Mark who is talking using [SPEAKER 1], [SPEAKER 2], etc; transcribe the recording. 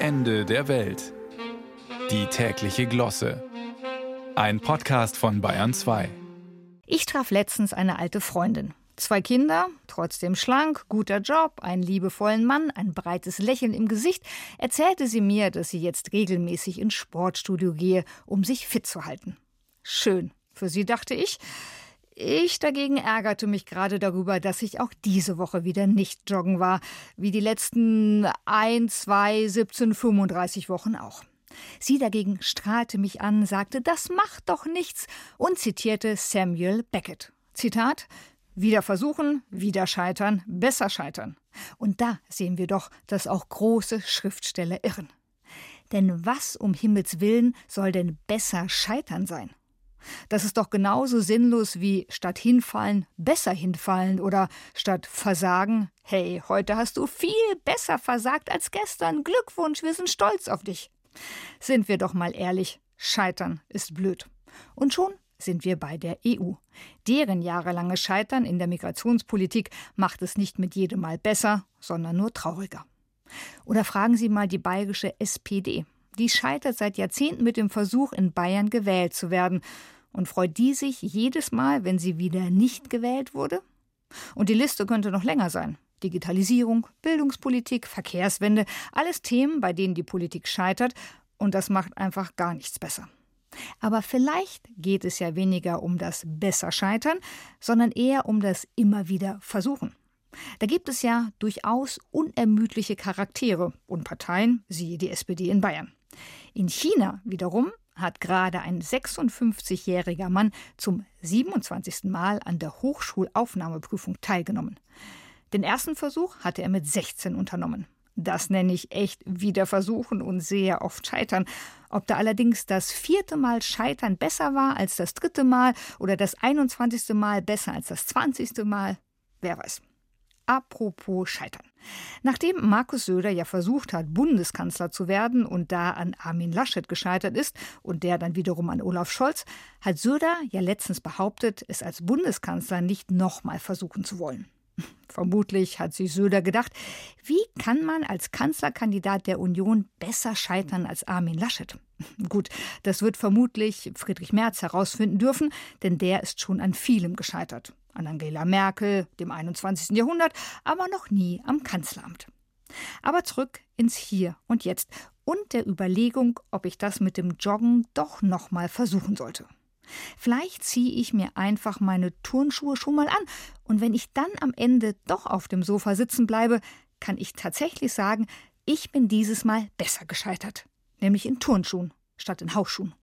[SPEAKER 1] Ende der Welt. Die tägliche Glosse. Ein Podcast von Bayern 2.
[SPEAKER 2] Ich traf letztens eine alte Freundin. Zwei Kinder, trotzdem schlank, guter Job, einen liebevollen Mann, ein breites Lächeln im Gesicht, erzählte sie mir, dass sie jetzt regelmäßig ins Sportstudio gehe, um sich fit zu halten. Schön, für sie dachte ich. Ich dagegen ärgerte mich gerade darüber, dass ich auch diese Woche wieder nicht joggen war, wie die letzten 1, 2, 17, 35 Wochen auch. Sie dagegen strahlte mich an, sagte, das macht doch nichts und zitierte Samuel Beckett. Zitat wieder versuchen, wieder scheitern, besser scheitern. Und da sehen wir doch, dass auch große Schriftsteller irren. Denn was um Himmels willen soll denn besser scheitern sein? Das ist doch genauso sinnlos wie statt hinfallen besser hinfallen oder statt versagen, hey, heute hast du viel besser versagt als gestern. Glückwunsch, wir sind stolz auf dich. Sind wir doch mal ehrlich, scheitern ist blöd. Und schon sind wir bei der EU. Deren jahrelanges Scheitern in der Migrationspolitik macht es nicht mit jedem Mal besser, sondern nur trauriger. Oder fragen Sie mal die bayerische SPD. Die scheitert seit Jahrzehnten mit dem Versuch, in Bayern gewählt zu werden. Und freut die sich jedes Mal, wenn sie wieder nicht gewählt wurde? Und die Liste könnte noch länger sein. Digitalisierung, Bildungspolitik, Verkehrswende, alles Themen, bei denen die Politik scheitert, und das macht einfach gar nichts besser. Aber vielleicht geht es ja weniger um das besser scheitern, sondern eher um das immer wieder versuchen. Da gibt es ja durchaus unermüdliche Charaktere und Parteien, siehe die SPD in Bayern. In China wiederum hat gerade ein 56-jähriger Mann zum 27. Mal an der Hochschulaufnahmeprüfung teilgenommen. Den ersten Versuch hatte er mit 16 unternommen. Das nenne ich echt wieder versuchen und sehr oft scheitern. Ob da allerdings das vierte Mal scheitern besser war als das dritte Mal oder das 21. Mal besser als das 20. Mal, wer weiß. Apropos Scheitern. Nachdem Markus Söder ja versucht hat, Bundeskanzler zu werden und da an Armin Laschet gescheitert ist und der dann wiederum an Olaf Scholz, hat Söder ja letztens behauptet, es als Bundeskanzler nicht nochmal versuchen zu wollen. Vermutlich hat sich Söder gedacht, wie kann man als Kanzlerkandidat der Union besser scheitern als Armin Laschet? Gut, das wird vermutlich Friedrich Merz herausfinden dürfen, denn der ist schon an vielem gescheitert an Angela Merkel, dem 21. Jahrhundert, aber noch nie am Kanzleramt. Aber zurück ins Hier und Jetzt und der Überlegung, ob ich das mit dem Joggen doch noch mal versuchen sollte. Vielleicht ziehe ich mir einfach meine Turnschuhe schon mal an und wenn ich dann am Ende doch auf dem Sofa sitzen bleibe, kann ich tatsächlich sagen, ich bin dieses Mal besser gescheitert, nämlich in Turnschuhen statt in Hausschuhen.